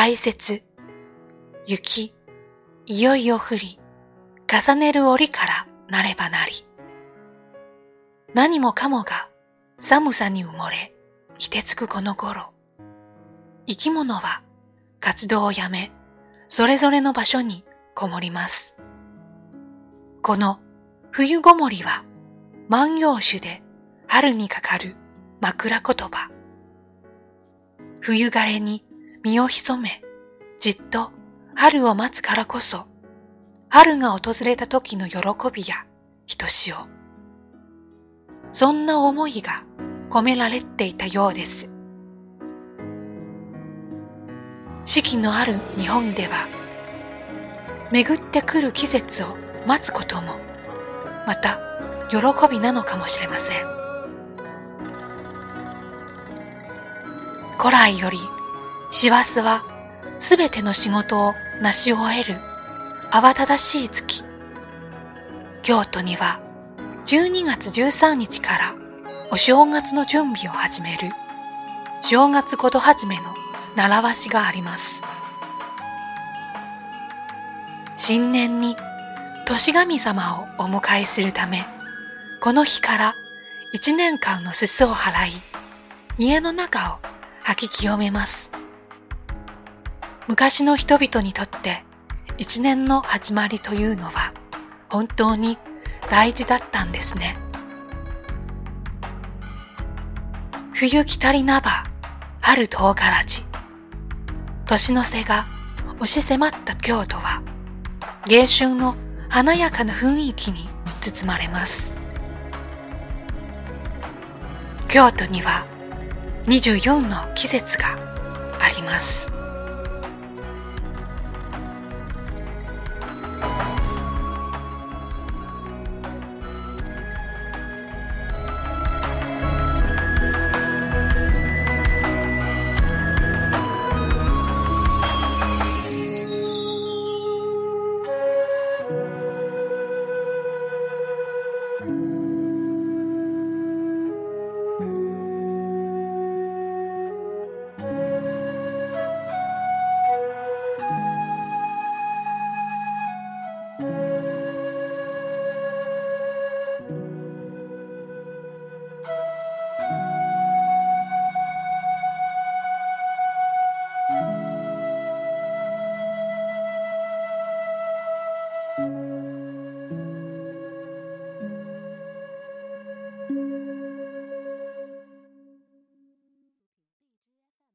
大切、雪、いよいよ降り、重ねる折からなればなり。何もかもが寒さに埋もれ、凍てつくこの頃。生き物は活動をやめ、それぞれの場所にこもります。この冬ごもりは万葉種で春にかかる枕言葉。冬枯れに身を潜め、じっと春を待つからこそ、春が訪れた時の喜びやひとしお。そんな思いが込められていたようです。四季のある日本では、巡ってくる季節を待つことも、また喜びなのかもしれません。古来より、師走はすべての仕事を成し終える慌ただしい月。京都には12月13日からお正月の準備を始める正月ごと始めの習わしがあります。新年に年神様をお迎えするため、この日から一年間のすすを払い、家の中を吐き清めます。昔の人々にとって一年の始まりというのは本当に大事だったんですね。冬来たりなば春唐辛子。年の瀬が押し迫った京都は芸春の華やかな雰囲気に包まれます。京都には24の季節があります。